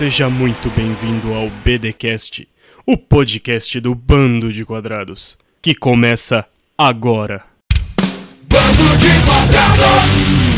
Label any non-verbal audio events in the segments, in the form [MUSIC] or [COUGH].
Seja muito bem-vindo ao BDcast, o podcast do Bando de Quadrados, que começa agora. Bando de quadrados!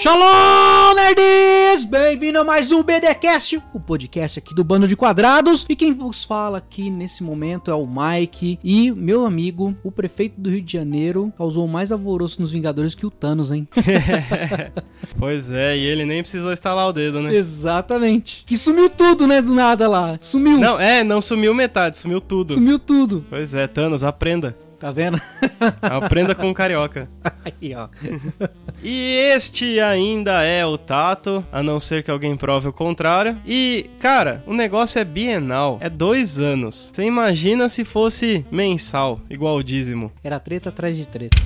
Shalom, nerds! Bem-vindo a mais um BDcast, o podcast aqui do Bando de Quadrados. E quem vos fala aqui nesse momento é o Mike. E meu amigo, o prefeito do Rio de Janeiro, causou mais alvoroço nos Vingadores que o Thanos, hein? [LAUGHS] Pois é, e ele nem precisou estalar o dedo, né? Exatamente. Que sumiu tudo, né? Do nada lá. Sumiu. Não, é, não sumiu metade, sumiu tudo. Sumiu tudo. Pois é, Thanos, aprenda. Tá vendo? [LAUGHS] Aprenda com o carioca. Aí, ó. E este ainda é o Tato, a não ser que alguém prove o contrário. E, cara, o negócio é bienal, é dois anos. Você imagina se fosse mensal, igual o dízimo. Era treta atrás de treta.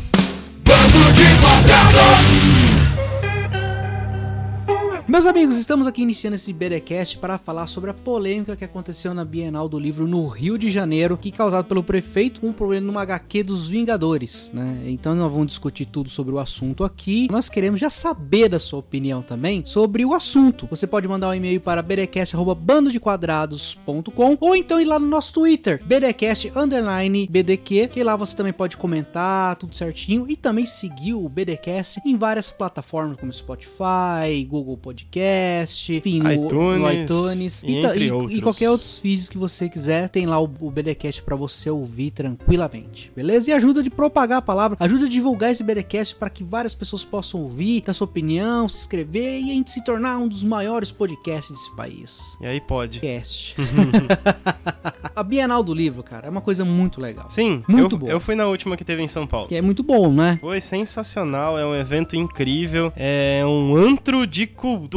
Bando de quadrados! Meus amigos, estamos aqui iniciando esse BDcast para falar sobre a polêmica que aconteceu na Bienal do Livro no Rio de Janeiro, que causado pelo prefeito com um problema numa HQ dos Vingadores, né? Então nós vamos discutir tudo sobre o assunto aqui. Nós queremos já saber da sua opinião também sobre o assunto. Você pode mandar um e-mail para bdcast@bandodequadrados.com ou então ir lá no nosso Twitter, bdcast_bdq, que lá você também pode comentar tudo certinho e também seguir o BDcast em várias plataformas como Spotify, Google Podcast, enfim, no iTunes, no iTunes e e, outros. e qualquer outros vídeos que você quiser, tem lá o, o BDcast para você ouvir tranquilamente, beleza? E ajuda de propagar a palavra, ajuda a divulgar esse BDcast para que várias pessoas possam ouvir, dar sua opinião, se inscrever e a gente se tornar um dos maiores podcasts desse país. E aí pode. Cast. [LAUGHS] a Bienal do Livro, cara, é uma coisa muito legal. Sim, Muito eu, bom. eu fui na última que teve em São Paulo. Que é muito bom, né? Foi sensacional, é um evento incrível, é um antro de cultura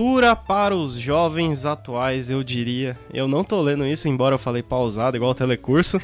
para os jovens atuais, eu diria. Eu não tô lendo isso, embora eu falei pausado, igual o telecurso.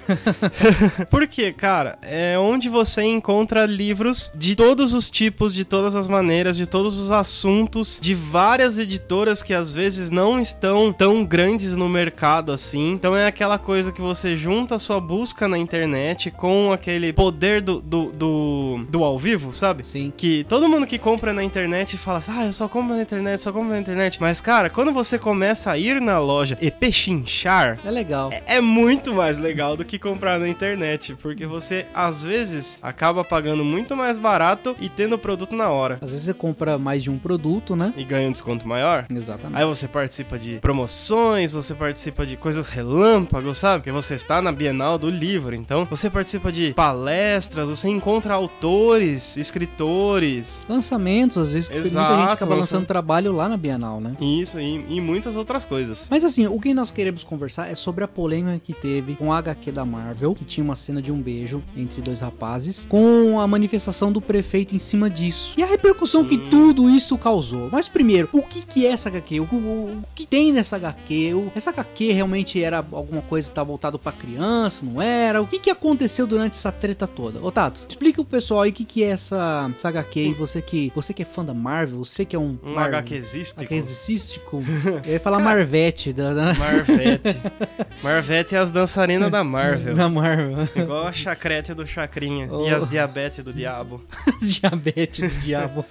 [LAUGHS] Porque, cara, é onde você encontra livros de todos os tipos, de todas as maneiras, de todos os assuntos, de várias editoras que às vezes não estão tão grandes no mercado assim. Então é aquela coisa que você junta a sua busca na internet com aquele poder do, do, do, do ao vivo, sabe? Sim. Que todo mundo que compra na internet fala assim, ah, eu só compro na internet, só compro na internet. Mas, cara, quando você começa a ir na loja e pechinchar, É legal. é muito mais legal do que comprar na internet, porque você às vezes acaba pagando muito mais barato e tendo o produto na hora Às vezes você compra mais de um produto, né? e ganha um desconto maior. Exatamente. Aí você participa de promoções, você participa de coisas relâmpago, sabe? Porque você está na Bienal do Livro, então você participa de palestras, você encontra autores, escritores, Lançamentos, às vezes, porque muita Exato, gente acaba lança- lançando trabalho lá na Bienal, né? isso e, e muitas outras coisas. Mas assim, o que nós queremos conversar é sobre a polêmica que teve com a HQ da Marvel, que tinha uma cena de um beijo entre dois rapazes, com a manifestação do prefeito em cima disso. E a repercussão que tudo isso causou. Mas primeiro, o que que é essa HQ? O, o- o que tem nessa HQ? O- essa HQ realmente era alguma coisa que tá voltado pra criança, não era? O que que aconteceu durante essa treta toda? Ô Tato, explica pro pessoal aí o que que é essa, essa HQ e você que, você que é fã da Marvel, você que é um... Um Mar- HQzístico. HQzístico. [LAUGHS] Eu ia falar Marvete da, da, Marvete. Marvete é as dançarinas da Marvel. da Marvel. Igual a chacrete do Chacrinha Oh. e as diabetes do diabo. Diabetes do diabo.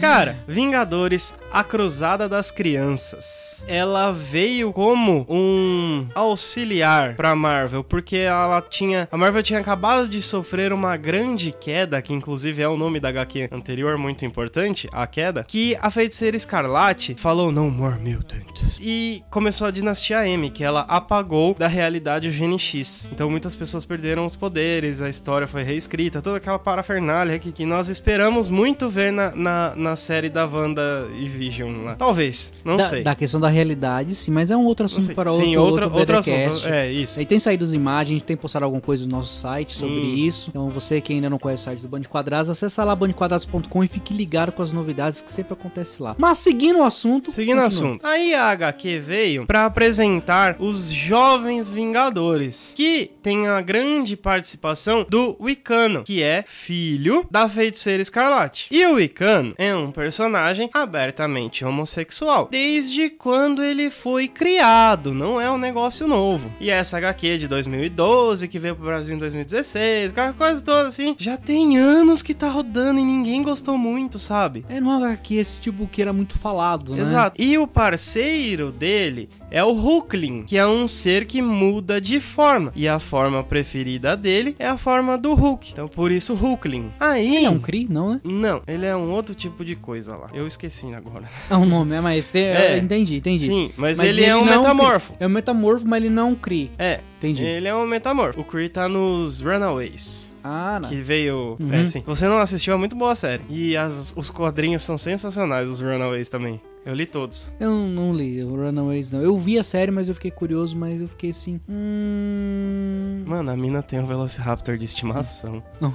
Cara, Vingadores, a Cruzada das Crianças. Ela veio como um auxiliar pra Marvel, porque ela tinha. A Marvel tinha acabado de sofrer uma grande queda, que inclusive é o nome da HQ anterior, muito importante, a queda, que a feiticeira Escarlate falou No More Mutants. E começou a dinastia M, que ela apagou da realidade o Gene X. Então muitas pessoas perderam os poderes, a história foi reescrita, toda aquela parafernália que, que nós esperamos muito ver na, na, na série da Wanda e Vision lá. Talvez, não da, sei. da questão da realidade, sim, mas é um outro Não assunto para Sim, outro, outro, outro, outro BDcast. assunto. É, isso. Aí tem saído as imagens, tem postado alguma coisa no nosso site sobre Sim. isso. Então você que ainda não conhece o site do Band Quadrados, acessa lá bandequadrados.com e fique ligado com as novidades que sempre acontecem lá. Mas seguindo o assunto... Seguindo o assunto. Aí a HQ veio pra apresentar os Jovens Vingadores, que tem a grande participação do Wicano, que é filho da feiticeira Escarlate. E o Wicano é um personagem abertamente homossexual, desde quando ele foi criado, não é um negócio novo. E essa HQ de 2012, que veio pro Brasil em 2016, aquela coisa toda assim, já tem anos que tá rodando e ninguém gostou muito, sabe? É, é que esse tipo que era muito falado, né? Exato. E o parceiro dele é o Hulkling, que é um ser que muda de forma. E a forma preferida dele é a forma do Hulk. Então por isso Hulkling. Aí. Ele é um Kree, não, né? Não, ele é um outro tipo de coisa lá. Eu esqueci agora. É um nome, é, mas é, É. entendi, entendi. Sim, mas, ele, é um não metamorfo. Kree. É um metamorfo, mas ele não é um Kree. É, Entendi. ele é um metamorfo. O Kree tá nos Runaways. Ah, não. Que veio. Uhum. É, sim. Você não assistiu, é muito boa a série. E as- os quadrinhos são sensacionais, os Runaways também. Eu li todos. Eu não, não li o Runaways, não. Eu vi a série, mas eu fiquei curioso, mas eu fiquei assim. Hum. Mano, a mina tem um Velociraptor de estimação. [LAUGHS] Não.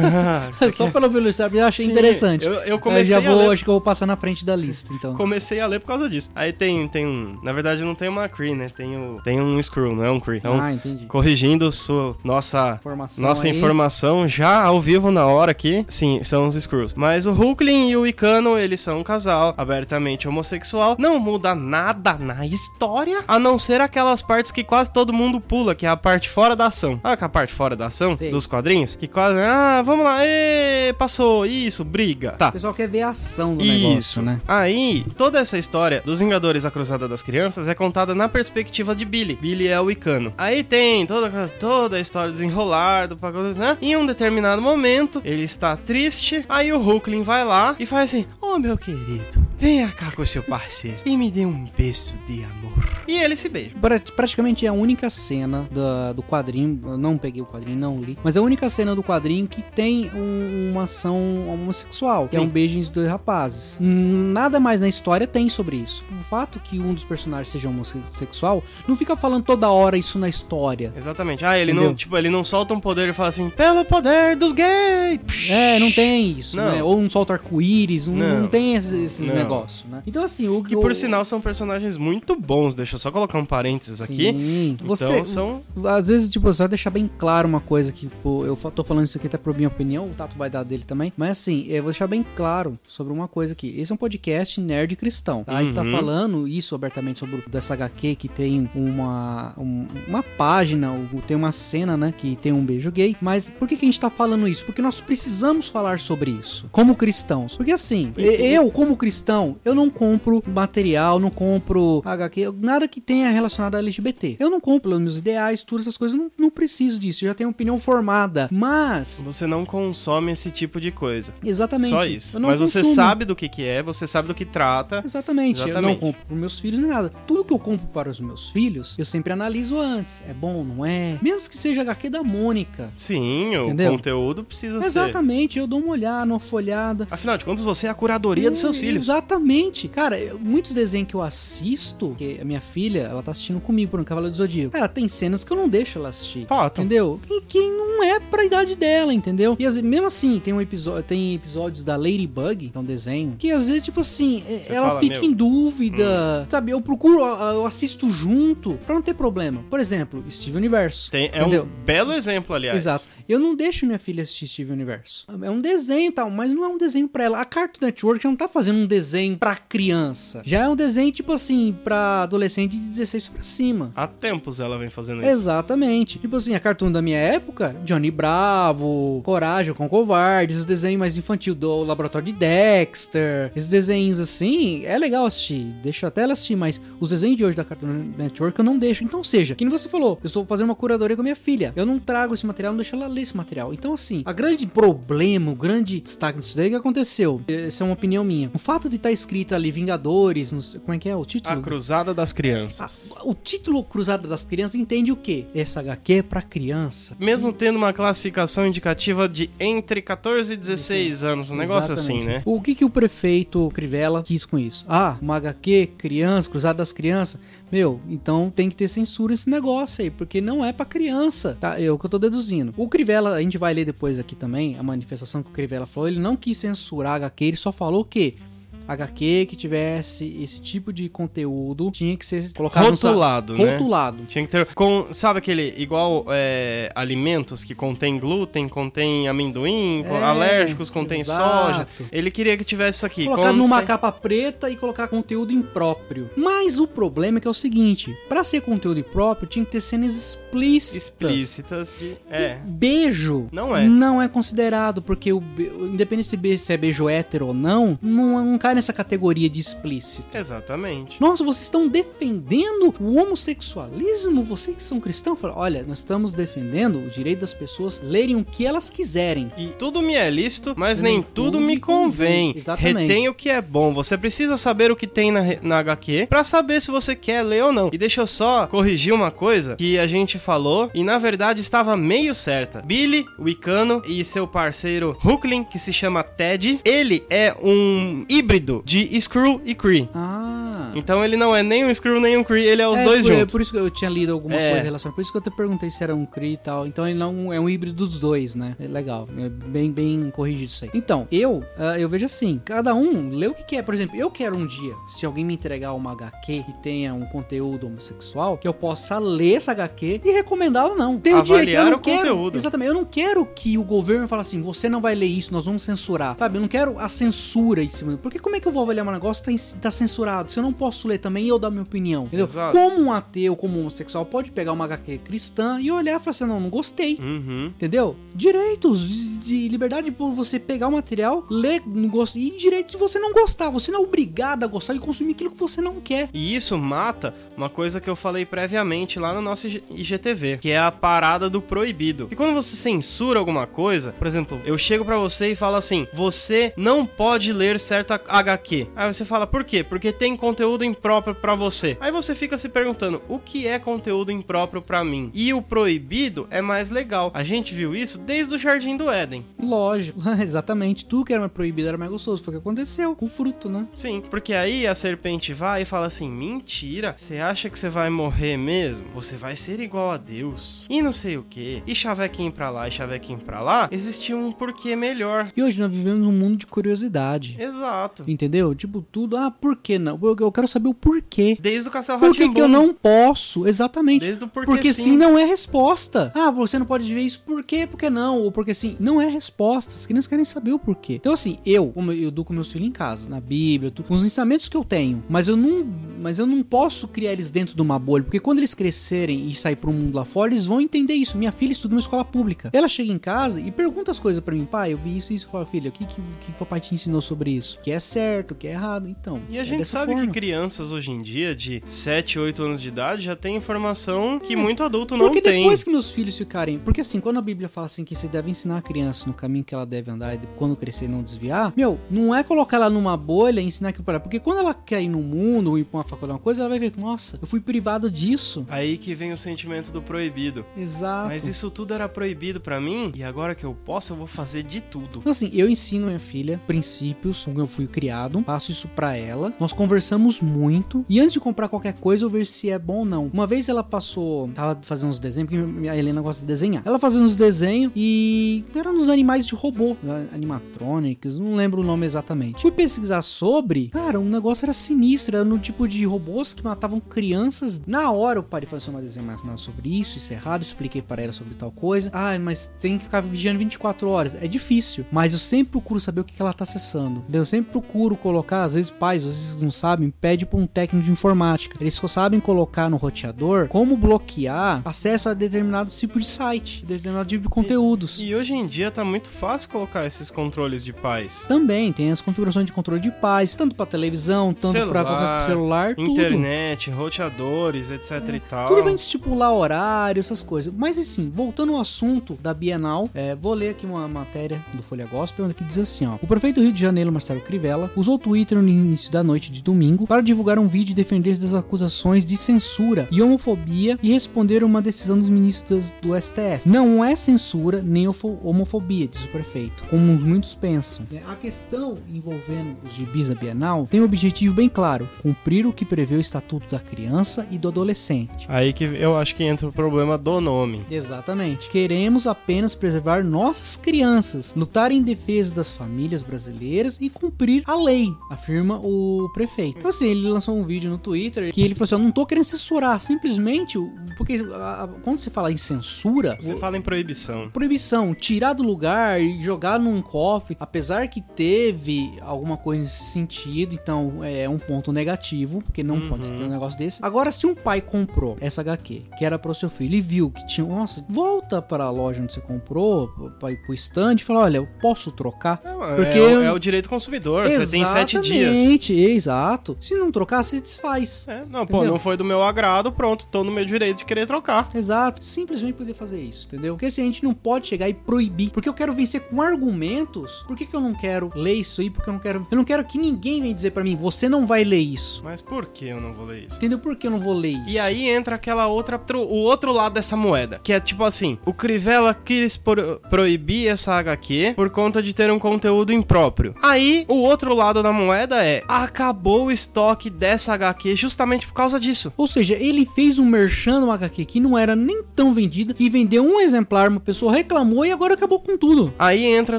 [LAUGHS] Só é- pelo velocidade, eu achei Sim, interessante. Eu, eu Eu comecei já a vou, ler. acho que eu vou passar na frente da lista, então. Comecei a ler por causa disso. Aí tem, tem um. Na verdade, não tem uma Cree, né? Tem, o, tem um Screw, não é um Cree. Então, ah, entendi. corrigindo sua, nossa Informação Nossa aí. informação já ao vivo na hora aqui, sim, são os Skrulls. Mas o Hulkling e o Icano, eles são um casal abertamente homossexual. Não muda nada na história, a não ser aquelas partes que quase todo mundo pula, que é a parte fora da ação. Ah, que a parte fora da ação Sei. dos quadrinhos? Que quase, ah, vamos lá, ê, passou, isso, briga. Tá. O pessoal quer ver a ação do Isso. negócio, né? Aí, toda essa história dos Vingadores A Cruzada das Crianças é contada na perspectiva de Billy. Billy é o Icano. Aí tem toda, toda a história desenrolar do pacote, né? Em um determinado momento, ele está triste. Aí o Hulkling vai lá e faz assim: Ô meu querido, venha cá com seu parceiro e me dê um beijo de amor. E ele se beija. Pra- praticamente é a única cena da- do quadrinho. Eu não peguei o quadrinho, não li. Mas é a única cena do quadrinho que tem um- uma ação homossexual. Que é um beijo entre dois rapazes. Nada mais na história tem sobre isso. O fato que um dos personagens seja homossexual não fica falando toda hora isso na história. Exatamente. Ah, ele não, tipo, ele não solta um poder e fala assim: pelo poder dos gays. É, não tem isso, Não. né? Ou um solta arco-íris, um- não. Não. tem esses, esses Não. negócios, né? Então, assim, o Que o- por sinal são personagens muito bons. Deixa eu só colocar um parênteses aqui. Sim. Você, Então são. Às vezes, tipo, só deixar bem claro uma coisa que, pô, eu tô falando isso aqui até por minha opinião, o Tato vai dar dele também. Mas assim, eu vou deixar bem claro sobre uma coisa aqui. Esse é um podcast nerd cristão, tá? E tá Uhum. falando isso abertamente sobre o- dessa HQ que tem uma, um- uma página, ou tem uma cena, né? Que tem um beijo gay. Mas por que, que a gente tá falando isso? Porque nós precisamos falar sobre isso, como cristãos. Porque assim, e- eu, como cristão, eu não compro material, não compro HQ, nada que tenha relacionado a LGBT. Eu não compro pelos meus ideais, todas essas coisas, não, não preciso disso, eu já tenho opinião formada. Mas, Você não consome esse tipo de coisa. exatamente. Só isso. não Mas você consumo. sabe do que, que é, você sabe do que trata. Exatamente. Eu não Exatamente. compro para meus filhos nem nada. Tudo que eu compro para os meus filhos, eu sempre analiso antes. É bom, não é? Mesmo que seja HQ da Mônica. Sim, o Entendeu? conteúdo precisa ser. Exatamente, eu dou uma olhada, uma folhada. Afinal de contas, você é a curadoria dos seus É, filhos. Exatamente. Cara, eu- muitos desenhos que eu assisto, que a minha filha, ela tá assistindo comigo por um Cavalo do Zodíaco. Cara, tem cenas que eu não deixo ela assistir. Fato. Entendeu? E que não é pra idade dela, entendeu? E às mesmo assim, tem um episódio, tem episódios da Ladybug, que é um desenho, que às vezes, tipo assim, é- Você ela fala, fica "Meu, hum." em dúvida, sabe? Eu procuro, eu assisto junto pra não ter problema. Por exemplo, Steve Universo. Tem- é entendeu? um belo exemplo, aliás. Exato. Eu não deixo minha filha assistir Steve Universo. É um desenho e tal, mas não é um desenho pra ela. A Cartoon Network não tá fazendo um desenho pra criança. Já é um desenho, tipo assim, pra adolescente de 16 pra cima. Há tempos ela vem fazendo isso. Exatamente. Tipo assim, a Cartoon da minha época, Johnny Bravo, Coragem com Covarde, esses desenhos mais infantil do Laboratório de Dexter, esses desenhos assim, é legal assistir, deixa até ela assistir, mas os desenhos de hoje da Cartoon Network eu não deixo. Então, seja, que você falou, eu estou fazendo uma curadoria com a minha filha, eu não trago esse material, não deixo ela ler esse material. Então, assim, a grande problema, o grande destaque disso daí que aconteceu, essa é uma opinião minha. O fato de estar escrito ali Vingadores, não sei- como é que é o título? A Cruzada das Crianças. O título Cruzada das Crianças entende o quê? Essa HQ é pra criança. Mesmo tendo uma classificação indicativa de entre 14 e 16 anos, um negócio assim, Exatamente. né? O que, que o prefeito Crivella quis com isso? Ah, uma HQ, criança, Cruzada das Crianças. Meu, então tem que ter censura esse negócio aí, porque não é pra criança, tá? É o que eu tô deduzindo. O Crivella, a gente vai ler depois aqui também, a manifestação que o Crivella falou, ele não quis censurar a HQ, ele só falou que HQ que tivesse esse tipo de conteúdo tinha que ser colocado no Rotulado, né? Rotulado. Tinha que ter. Com, sabe aquele. Igual é, alimentos que contém glúten, contém amendoim, É, alérgicos, contém exato. soja. Ele queria que tivesse isso aqui. Contém- numa capa preta e colocar conteúdo impróprio. Mas o problema é que é o seguinte: pra ser conteúdo impróprio, tinha que ter cenas explícitas. explícitas de. É. Beijo Não é. não é considerado, porque o independente se é beijo hétero ou não, não, não cai nessa categoria de explícito. Exatamente. Nossa, vocês estão defendendo o homossexualismo? Vocês que são cristãos? Fala, Olha, nós estamos defendendo o direito das pessoas lerem o que elas quiserem. E tudo me é lícito, mas Nem nem tudo me convém. Exatamente. Retém o que é bom. Você precisa saber o que tem na, na HQ pra saber se você quer ler ou não. E deixa eu só corrigir uma coisa que a gente falou e na verdade estava meio certa. Billy, o Icano e seu parceiro Hooklin, que se chama Ted, ele é um híbrido de Screw e Kree. Ah. Então ele não é nem um Screw nem um Kree, ele é os dois por, juntos. por isso que eu tinha lido alguma É. coisa relacionada. Por isso que eu te perguntei se era um Kree e tal. Então ele não é um híbrido dos dois, né? É legal. É bem, bem corrigido isso aí. Então, eu, ah, eu vejo assim: cada um lê o que quer. Por exemplo, eu quero um dia, se alguém me entregar uma HQ que tenha um conteúdo homossexual, que eu possa ler essa HQ e recomendá-lo não. Tem um dia que eu não o quero. conteúdo. Exatamente. Eu não quero que o governo fale assim: você não vai ler isso, nós vamos censurar. Sabe? Eu não quero a censura em cima. Porque como é que eu vou avaliar um negócio que tá, tá censurado? Se eu não posso ler também e eu dar minha opinião. Entendeu? Exato. Como um ateu, como um homossexual, pode pegar uma HQ cristã e olhar e falar assim: não, não gostei. Uhum. Entendeu? Direitos de, de liberdade por você pegar o material, ler, não gosta, e direito de você não gostar. Você não é obrigado a gostar e consumir aquilo que você não quer. E isso mata uma coisa que eu falei previamente lá no nosso IG- IGTV, que é a parada do proibido. E quando você censura alguma coisa, por exemplo, eu chego pra você e falo assim: você não pode ler certa HQ. Aí você fala, por quê? Porque tem conteúdo impróprio pra você. Aí você fica se perguntando: o que é conteúdo impróprio pra mim? E o proibido é mais legal. A gente viu isso desde o Jardim do Éden. Lógico, [LAUGHS] exatamente. Tudo que era mais proibido era mais gostoso. Foi o que aconteceu com o fruto, né? Sim, porque aí a serpente vai e fala assim: mentira, você acha que você vai morrer mesmo? Você vai ser igual a Deus. E não sei o que. E chavequinho pra lá e chavequinho pra lá, existia um porquê melhor. E hoje nós vivemos num mundo de curiosidade. Exato. Entendeu? Tipo, tudo. Ah, por que não? Eu, eu quero saber o porquê. Desde o Castelo Por que, que eu não posso? Exatamente. Desde o porquê porque sim. sim não é resposta. Ah, você não pode ver isso por quê? Porque não? Ou porque sim. Não é resposta. As crianças querem saber o porquê. Então, assim, eu, como eu educo meus filhos em casa, na Bíblia, com os ensinamentos que eu tenho, mas eu não. Mas eu não posso criar eles dentro de uma bolha. Porque quando eles crescerem e sair pro mundo lá fora, eles vão entender isso. Minha filha estuda numa escola pública. Ela chega em casa e pergunta as coisas pra mim, pai, eu vi isso e isso. Fala, filha, o que, que, que papai te ensinou sobre isso? Que é certo, que é errado. Então. E a é gente dessa sabe forma. que crianças hoje em dia, de 7, 8 anos de idade, já tem informação que muito adulto não Porque tem. depois que meus filhos ficarem. Porque assim, quando a Bíblia fala assim que você deve ensinar a criança no caminho que ela deve andar e quando crescer não desviar, meu, não é colocar ela numa bolha e ensinar pra ela. Porque quando ela quer ir no mundo ou ir pra uma faculdade, uma coisa, ela vai ver, nossa, eu fui privado disso. Aí que vem o sentimento do proibido. Exato. Mas isso tudo era proibido pra mim, e agora que eu posso, eu vou fazer de tudo. Então, assim, eu ensino minha filha princípios, como eu fui criado, passo isso pra ela. Nós conversamos muito. E antes de comprar qualquer coisa, eu vejo se é bom ou não. Uma vez ela passou, tava fazendo uns desenhos, porque a Helena gosta de desenhar. Ela fazendo uns desenhos e eram uns animais de robô, animatronics, não lembro o nome exatamente. Fui pesquisar sobre, cara, o negócio era sinistro, era no tipo de robôs que matavam crianças. Na hora eu parei e falei assim, uma desenho mais nada sobre isso, isso é errado, expliquei para ela sobre tal coisa. Ah, mas tem que ficar vigiando 24 horas. É difícil, mas eu sempre procuro saber o que ela tá acessando. Eu sempre procuro colocar, às vezes pais, vocês não sabem, pede pra um técnico de informática. Eles só sabem colocar no roteador como bloquear acesso a determinado tipo de site, determinado tipo de conteúdos. E hoje em dia tá muito fácil colocar esses controles de paz. Também tem as configurações de controle de paz, tanto pra televisão, tanto pra Celular, tudo. Internet, roteadores, etc e tal. Tudo vai estipular horário, essas coisas. Mas assim, voltando ao assunto da Bienal, é, vou ler aqui uma matéria do Folha Gospel que diz assim: ó. O prefeito do Rio de Janeiro, Marcelo Crivella, usou o Twitter no início da noite de domingo para divulgar um vídeo e defender-se das acusações de censura e homofobia e responder a uma decisão dos ministros do STF. Não é censura nem ofo- homofobia, diz o prefeito, como muitos pensam. É, A questão envolvendo os gibis da Bienal tem um objetivo bem claro: cumprir o que prevê o Estatuto da Criança e do Adolescente. Aí que eu acho que entra o problema do nome. Exatamente. Queremos apenas preservar nossas crianças, lutar em defesa das famílias brasileiras e cumprir a lei, afirma o prefeito. Então, assim, assim, ele lançou um vídeo no Twitter que ele falou assim: eu não tô querendo censurar, simplesmente. Porque a- a- quando você fala em censura. Você o- fala em proibição. Proibição, tirar do lugar e jogar num cofre, apesar que teve alguma coisa nesse sentido, então é um ponto negativo, porque não pode ter um negócio desse. Agora, se um pai comprou essa HQ, que era pro seu filho, e viu que tinha, nossa, volta para a loja onde você comprou, pra ir pro stand e fala: olha, eu posso trocar? É, Porque é, o- é o direito do consumidor. Você tem sete dias. Exatamente, exato. Se não trocar, você desfaz. É, não, pô, Entendeu? não foi do meu agrado, pronto, tô no meu direito de querer trocar. Exato, simplesmente poder fazer isso, entendeu? Porque assim, a gente não pode chegar e proibir, porque eu quero vencer com argumentos. Por que, que eu não quero ler isso aí? Porque eu não quero. Eu não quero que ninguém venha dizer pra mim, você não vai ler isso. Mas por que eu não vou ler isso? Entendeu? Por que eu não vou ler isso? E aí entra aquela outra, o outro lado dessa moeda, que é tipo assim, o Crivella quis pro- proibir essa HQ por conta de ter um conteúdo impróprio. Aí, o outro lado da moeda é, acabou o estoque dessa HQ justamente por causa disso. Ou seja, ele fez um merchan no HQ que não era nem tão vendida, que vendeu um exemplar, uma pessoa reclamou e agora acabou com tudo. Aí entra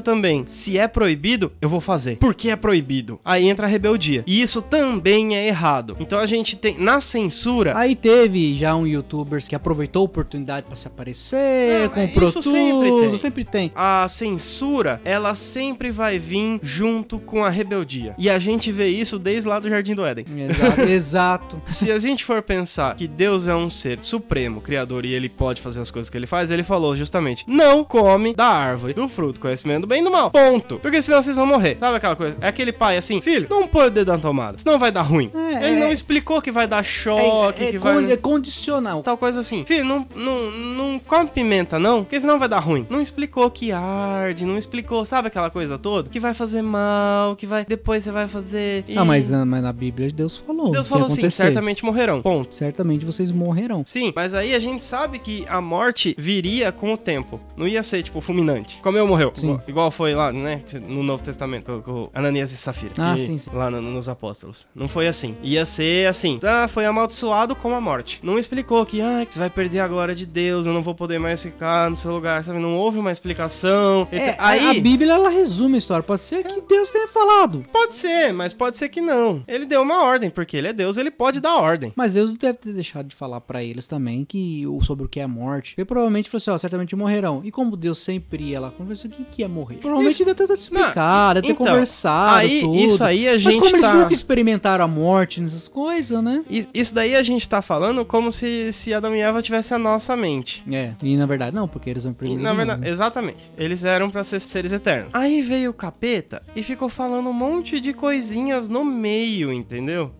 também, se é proibido, eu vou fazer. Por que é proibido? Aí entra a rebeldia. E isso também é errado. Então a gente tem, na censura, Aí teve já um youtuber que aproveitou a oportunidade pra se aparecer, Não, comprou isso tudo, sempre tem. sempre tem. a censura, ela sempre vai vir junto com a rebeldia. E a gente vê isso desde lá do Jardim do Éden. [LAUGHS] Exato, exato. [LAUGHS] Se a gente for pensar que Deus é um ser supremo, criador, e ele pode fazer as coisas que ele faz, ele falou justamente: não come da árvore do fruto, conhecimento do bem e do mal. Ponto. Porque senão vocês vão morrer. Sabe aquela coisa? É aquele pai assim, filho, não põe o dedo na tomada, senão vai dar ruim. É, ele é. não explicou que vai dar choque, é, é que vai. é condicional. Tal coisa assim, filho, não, não, não come pimenta não, porque senão vai dar ruim. Não explicou que arde, não explicou, sabe aquela coisa toda? Que vai fazer mal, que vai. Depois você vai fazer. e- Ah, mas, ah, mas na Bíblia Deus falou. Deus falou assim: certamente morrerão. Ponto. Certamente vocês morrerão. Sim, mas aí a gente sabe que a morte viria com o tempo. Não ia ser, tipo, fulminante. Como eu morreu. Sim. Igual, foi lá, né? No Novo Testamento, com, Ananias e Safira. Ah, sim, sim. Lá no- nos apóstolos. Não foi assim. Ia ser assim. Ah, foi amaldiçoado com a morte. Não explicou que, ah, que você vai perder a glória de Deus, eu não vou poder mais ficar no seu lugar, sabe? Não houve uma explicação. É, aí. a Bíblia ela resume a história. Pode ser que Deus tenha falado. Pode ser, mas pode ser que não. Ele deu uma ordem, porque ele é Deus, ele pode dar ordem. Mas Deus deve ter deixado de falar pra eles também que sobre o que é morte. Ele provavelmente falou assim, ó, certamente morrerão. E como Deus sempre ia lá conversar, o que que é morrer? Provavelmente Isso- deve ter explicado, deve ter então, conversado, aí, tudo. isso aí a Mas gente como eles tá- nunca experimentaram a morte nessas coisas, né? Isso daí a gente tá falando como se, se Adão e Eva tivessem a nossa mente. É, e na verdade não, porque eles vão E, perder na verdade, exatamente. Eles eram pra ser seres eternos. Aí veio o capeta e ficou falando um monte de coisinhas no meio, entendeu? entendeu?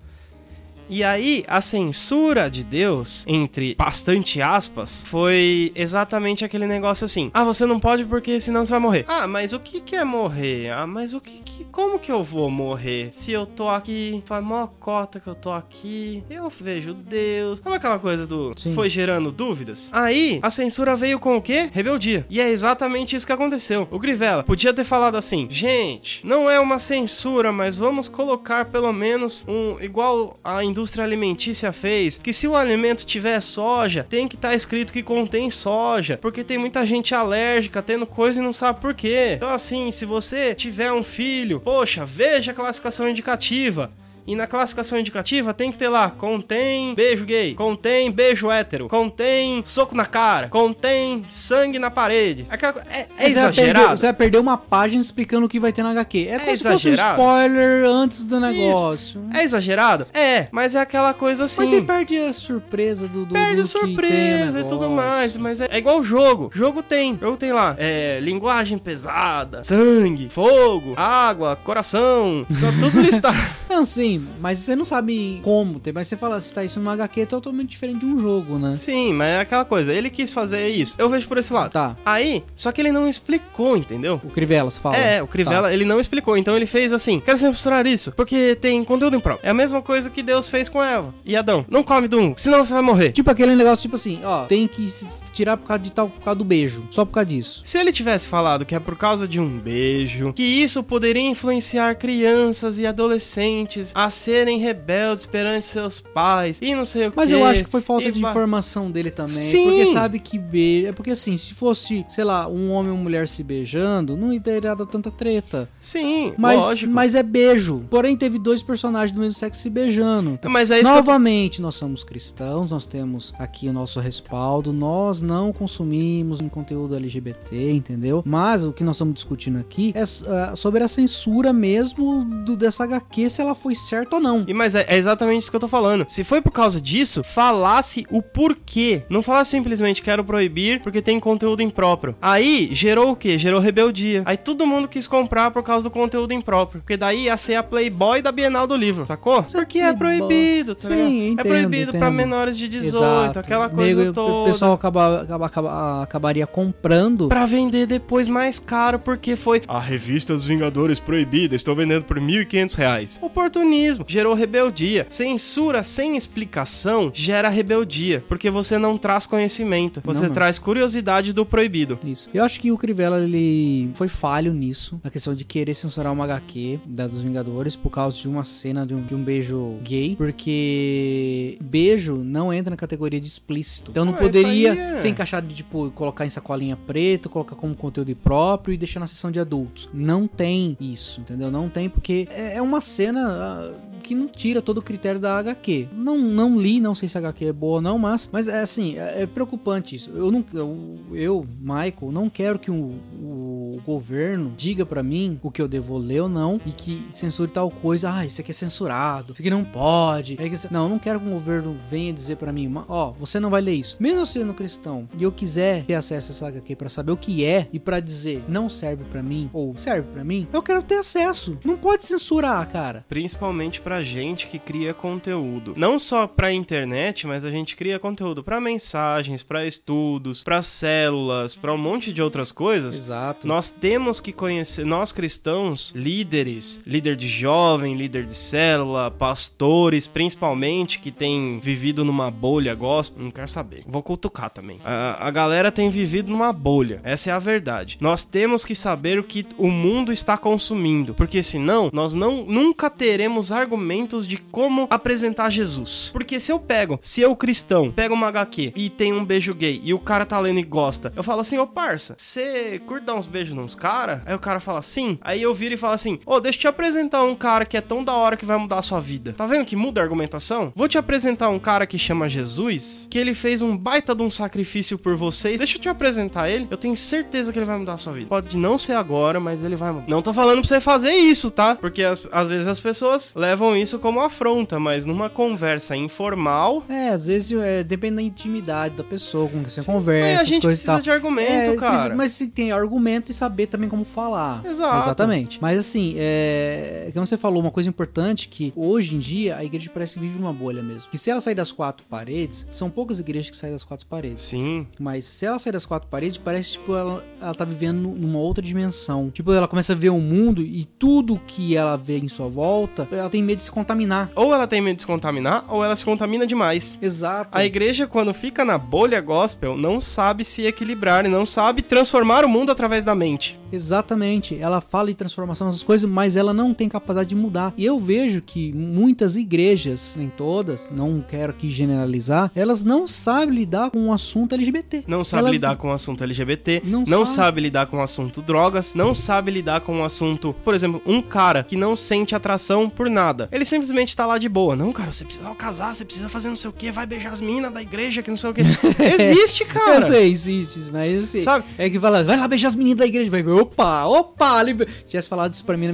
E aí, a censura de Deus, entre bastante aspas, foi exatamente aquele negócio assim: ah, você não pode porque senão você vai morrer. Ah, mas o que, que é morrer? Ah, mas o que, que. Como que eu vou morrer? Se eu tô aqui, faz mó cota que eu tô aqui, eu vejo Deus. Sabe aquela coisa do. Sim. Foi gerando dúvidas? Aí, a censura veio com o quê? Rebeldia. E é exatamente isso que aconteceu. O Grivela podia ter falado assim: gente, não é uma censura, mas vamos colocar pelo menos um. igual a indústria alimentícia fez, que se o alimento tiver soja, tem que estar escrito que contém soja, porque tem muita gente alérgica tendo coisa e não sabe por quê. Então, assim, se você tiver um filho, poxa, veja a classificação indicativa. E na classificação indicativa tem que ter lá, contém beijo gay, contém beijo hétero, contém soco na cara, contém sangue na parede. Aquela- É, é perder- exagerado. Você vai perder uma página explicando o que vai ter na HQ. É, como se fosse um exagerado? spoiler antes do negócio. É exagerado? É, mas é aquela coisa assim. Mas você perde a surpresa do, do perde do o surpresa e tudo mais, mas é, é igual jogo. Jogo tem. Jogo tem lá. É, linguagem pesada, sangue, fogo, água, coração. Tá tudo listado. [LAUGHS] Não, sim, mas você não sabe como ter. Mas você fala, se tá isso numa HQ, é totalmente diferente de um jogo, né? Sim, mas é aquela coisa. Ele quis fazer isso. Eu vejo por esse lado. Tá. Aí, só que ele não explicou, entendeu? O Crivella, você fala. É, o Crivella, ele não explicou. Então ele fez assim: quero censurar isso, porque tem conteúdo impróprio. É a mesma coisa que Deus fez com Eva e Adão. Não come do um, senão você vai morrer. Tipo aquele negócio, tipo assim, ó, tem que se tirar por causa de tal, por causa do beijo. Só por causa disso. Se ele tivesse falado que é por causa de um beijo, que isso poderia influenciar crianças e adolescentes adolescentes a serem rebeldes perante seus pais e não sei o Mas quê. eu acho que foi falta E de informação dele também. Sim. Porque sabe que beijo. É porque assim, se fosse, sei lá, um homem e uma mulher se beijando, não teria dado tanta treta. Sim, Mas, lógico. mas é beijo. Porém, teve dois personagens do mesmo sexo se beijando. Mas é isso que eu Novamente, nós somos cristãos, nós temos aqui o nosso respaldo, nós não consumimos um conteúdo LGBT, entendeu? Mas o que nós estamos discutindo aqui é ah, sobre a censura mesmo do, dessa HQ, se ela foi certa ou não. E mas é, é exatamente isso que eu tô falando. Se foi por causa disso, falasse o porquê. Não falasse simplesmente quero proibir porque tem conteúdo impróprio. Aí gerou o quê? Gerou rebeldia. Aí todo mundo quis comprar por causa do conteúdo impróprio. Porque daí ia ser a Playboy da Bienal do livro, sacou? Porque é proibido, tá Sim, ligado? entendo, É proibido pra entendo. menores de 18, Exato. aquela coisa Nego- toda. O pessoal acaba, acaba- acaba- acabaria comprando. Pra vender depois mais caro, porque foi a revista dos Vingadores proibida, estou vendendo por 1.500 reais. Oportunismo, gerou rebeldia. Censura sem explicação gera rebeldia, porque você não traz conhecimento, você não. traz curiosidade do proibido. Isso. Eu acho que o Crivella ele foi falho nisso, na questão de querer censurar uma HQ da dos Vingadores por causa de uma cena de um, de um beijo gay, porque beijo não entra na categoria de explícito. Então não Ah, poderia é- ser encaixado de tipo colocar em sacolinha preta, colocar como conteúdo próprio e deixar na sessão de adultos. Não tem isso, entendeu? Não tem porque é é uma cena uh, que não tira todo o critério da HQ. Não, não li, não sei se a HQ é boa ou não, mas, mas é assim, é, é preocupante isso. Eu, não, eu, eu, Michael, não quero que o, o governo diga pra mim o que eu devo ler ou não e que censure tal coisa. Ah, isso aqui é censurado, isso aqui não pode. É isso- Não, não quero que o governo venha dizer pra mim, "Ma- ó, você não vai ler isso. Mesmo sendo cristão e eu quiser ter acesso a essa HQ pra saber o que é e pra dizer não serve pra mim ou serve pra mim, eu quero ter acesso. Não pode censurar, cara. Principalmente pra gente que cria conteúdo. Não só pra internet, mas a gente cria conteúdo pra mensagens, pra estudos, pra células, pra um monte de outras coisas. Exato. Nós temos que conhecer, nós cristãos, líderes, líder de jovem, líder de célula, pastores, principalmente, que tem vivido numa bolha gospel, não quero saber. Vou cutucar também. A, a galera tem vivido numa bolha, essa é a verdade. Nós temos que saber o que o mundo está consumindo, porque senão nós não nunca teremos argumentos de como apresentar Jesus. Porque se eu pego, se eu cristão, pego uma HQ e tem um beijo gay e o cara tá lendo e gosta, eu falo assim, ô parça, você curte dar uns beijos nos caras? Aí o cara fala sim. Aí eu viro e falo assim, ô, deixa eu te apresentar um cara que é tão da hora que vai mudar a sua vida. Tá vendo que muda a argumentação? Vou te apresentar um cara que chama Jesus, que ele fez um baita de um sacrifício por vocês. Deixa eu te apresentar ele. Eu tenho certeza que ele vai mudar a sua vida. Pode não ser agora, mas ele vai mudar. Não tô falando pra você fazer isso, tá? Porque às vezes as pessoas levam isso como afronta, mas numa conversa informal, É, às vezes é, depende da intimidade da pessoa com quem você mas conversa, a essas gente precisa tal. de argumento, É, cara. mas se tem argumento e saber também como falar. Exato. Exatamente. Mas assim, é. Como você falou, uma coisa importante que hoje em dia a igreja parece que vive numa bolha mesmo. Que se ela sair das quatro paredes, são poucas igrejas que saem das quatro paredes. Sim. Mas se ela sair das quatro paredes, parece tipo ela, ela tá vivendo numa outra dimensão. Tipo, ela começa a ver o mundo e tudo que ela vê em sua volta, ela tem medo de se contaminar. Ou ela tem medo de se contaminar, ou ela se contamina demais. Exato. A igreja, quando fica na bolha gospel, não sabe se equilibrar e não sabe transformar o mundo através da mente. Exatamente. Ela fala de transformação, essas coisas, mas ela não tem capacidade de mudar. E eu vejo que muitas igrejas, nem todas, não quero aqui generalizar, elas não sabem lidar com o assunto LGBT. Não sabe Elas- lidar com o assunto LGBT, Não não, sabe. sabe. lidar com o assunto drogas, não sabe lidar com o assunto, por exemplo, um cara que não sente atração por nada. Ele simplesmente tá lá de boa. Não, cara, você precisa casar, você precisa fazer não sei o que, vai beijar as minas da igreja que não sei o que. [LAUGHS] Existe, cara. Eu sei, existe, mas assim, Sabe? é que fala, vai lá beijar as meninas da igreja, vai, opa, opa, liber... tivesse falado isso pra mim,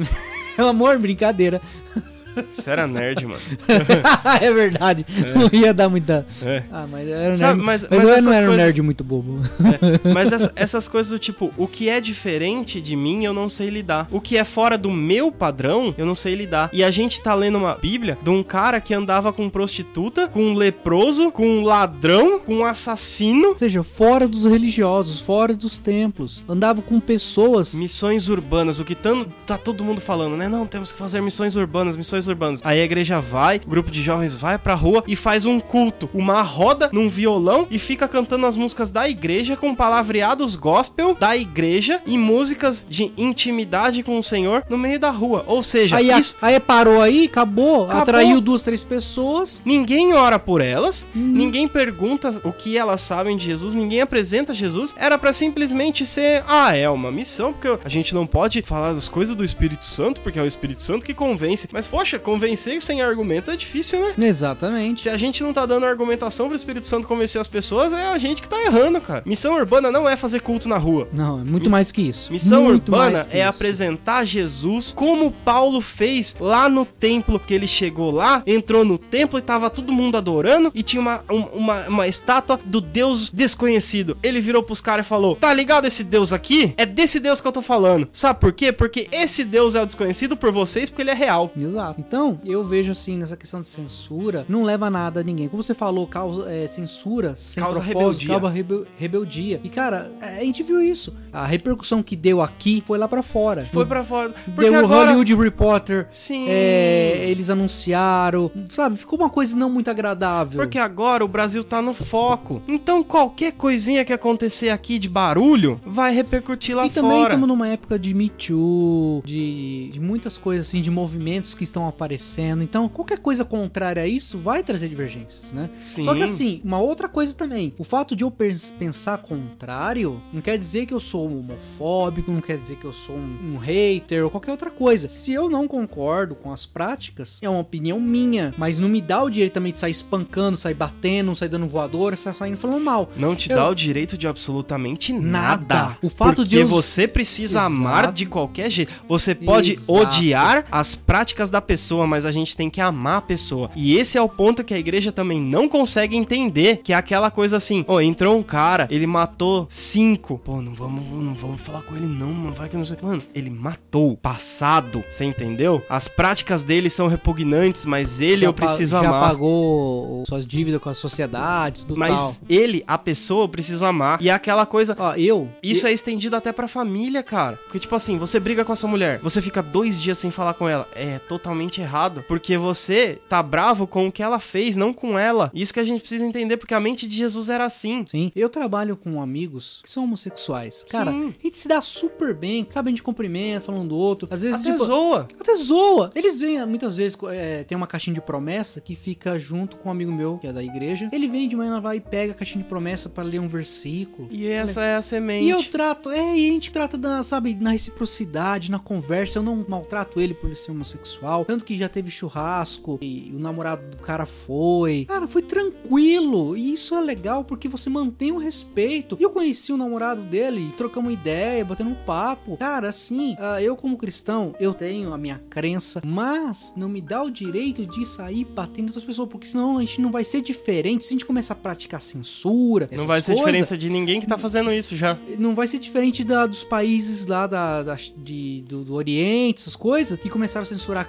meu [LAUGHS] amor, brincadeira. [LAUGHS] Você era nerd, mano. [LAUGHS] é verdade, não ia dar muita... É. Ah, mas era um Sabe, nerd, mas- mas, mas eu não era um nerd muito bobo. Mas [LAUGHS] essa- essas coisas do tipo, o que é diferente de mim, eu não sei lidar. O que é fora do meu padrão, eu não sei lidar. E a gente tá lendo uma bíblia de um cara que andava com prostituta, com um leproso, com um ladrão, com um assassino. Ou seja, fora dos religiosos, fora dos templos, andava com pessoas Missões urbanas, o que tá todo mundo falando, né? Não, temos que fazer missões urbanas, missões missões urbanas. Aí a igreja vai, o grupo de jovens vai pra rua e faz um culto, uma roda num violão e fica cantando as músicas da igreja com palavreados gospel da igreja e músicas de intimidade com o Senhor no meio da rua. Ou seja, Aí, isso aí parou aí, acabou, Acabou. atraiu duas, três pessoas. Ninguém ora por elas, Hum. ninguém pergunta o que elas sabem de Jesus, ninguém apresenta Jesus. Era pra simplesmente ser, ah, é uma missão, porque a gente não pode falar das coisas do Espírito Santo, porque é o Espírito Santo que convence. Mas, poxa, convencer sem argumento é difícil, né? Exatamente. Se a gente não tá dando argumentação pro Espírito Santo convencer as pessoas, é a gente que tá errando, cara. Missão urbana não é fazer culto na rua. Não, é muito mais que isso. Missão Muito urbana é isso. apresentar Jesus como Paulo fez lá no templo, que ele chegou lá, entrou no templo e tava todo mundo adorando e tinha uma, um- uma, uma estátua do Deus desconhecido. Ele virou pros caras e falou: Tá ligado esse Deus aqui? É desse Deus que eu tô falando. Sabe por quê? Porque esse Deus é o desconhecido por vocês, porque ele é real. Exato. Então, eu vejo assim, nessa questão de censura, não leva nada a ninguém. Como você falou, causa é, censura sem Causa propósito, rebeldia. causa rebel- rebeldia. E, cara, é, a gente viu isso. A repercussão que deu aqui foi lá pra fora. Foi pra fora. Porque Deu o agora... Hollywood Reporter. Sim. é, eles anunciaram. Sabe, ficou uma coisa não muito agradável. Porque agora o Brasil tá no foco. Então qualquer coisinha que acontecer aqui de barulho vai repercutir lá e também fora. estamos numa época de Me Too, de, de muitas coisas assim, de movimentos que estão aparecendo. Então, qualquer coisa contrária a isso vai trazer divergências, né? Sim. Só que assim, uma outra coisa também. O fato de eu pens- pensar contrário não quer dizer que eu sou um homofóbico, não quer dizer que eu sou um, um hater ou qualquer outra coisa. Se eu não concordo com as práticas, é uma opinião minha. Mas não me dá o direito também de sair espancando, sair batendo, sair dando voadora, sair saindo falando mal. Não te Eu- dá o direito de absolutamente Nada. nada. O fato porque de eu- você precisa Exato. amar de qualquer jeito. Você pode Exato. odiar as práticas da pessoa, mas a gente tem que amar a pessoa. E esse é o ponto que a igreja também não consegue entender, que é aquela coisa assim, ó, entrou um cara, ele matou cinco. Pô, não vamos, não vamos falar com ele não, mano, vai que eu não sei. Mano, ele matou passado, você entendeu? As práticas dele são repugnantes, mas ele eu pa- preciso já amar. pagou suas dívidas com a sociedade, tudo Mas tal. ele, a pessoa, eu preciso amar. E é aquela coisa. Ó, eu. Isso é estendido até pra família, cara. Porque, tipo assim, você briga com a sua mulher, você fica dois dias sem falar com ela. É totalmente errado. Porque você tá bravo com o que ela fez, não com ela. Isso que a gente precisa entender, porque a mente de Jesus era assim. Sim, eu trabalho com amigos que são homossexuais. Cara, Sim. a gente se dá super bem, sabe? A gente cumprimenta, falando do outro. Às vezes, Até tipo, zoa. até zoa. Eles vêm, muitas vezes, é, tem uma caixinha de promessa que fica junto com um amigo meu, que é da igreja. Ele vem de manhã, vai e pega a caixinha de promessa pra ler um versículo. E essa é a semente. E eu trato, é, e a gente trata da, sabe, na reciprocidade, na conversa. Eu não maltrato ele por ele ser homossexual. Tanto que já teve churrasco e o namorado do cara foi. Cara, foi tranquilo. E isso é legal porque você mantém o respeito. E eu conheci o namorado dele e trocamos ideia, batendo um papo. Cara, assim, ah, eu como cristão, eu tenho a minha crença, mas não me dá o direito de sair batendo em outras pessoas, porque senão a gente não vai ser diferente. Se a gente começar a praticar censura, Não vai ser coisas, diferença de ninguém que tá fazendo isso já. não vai ser diferente da, dos países lá da, da- de- do, do Oriente, essas coisas, que começaram a censurar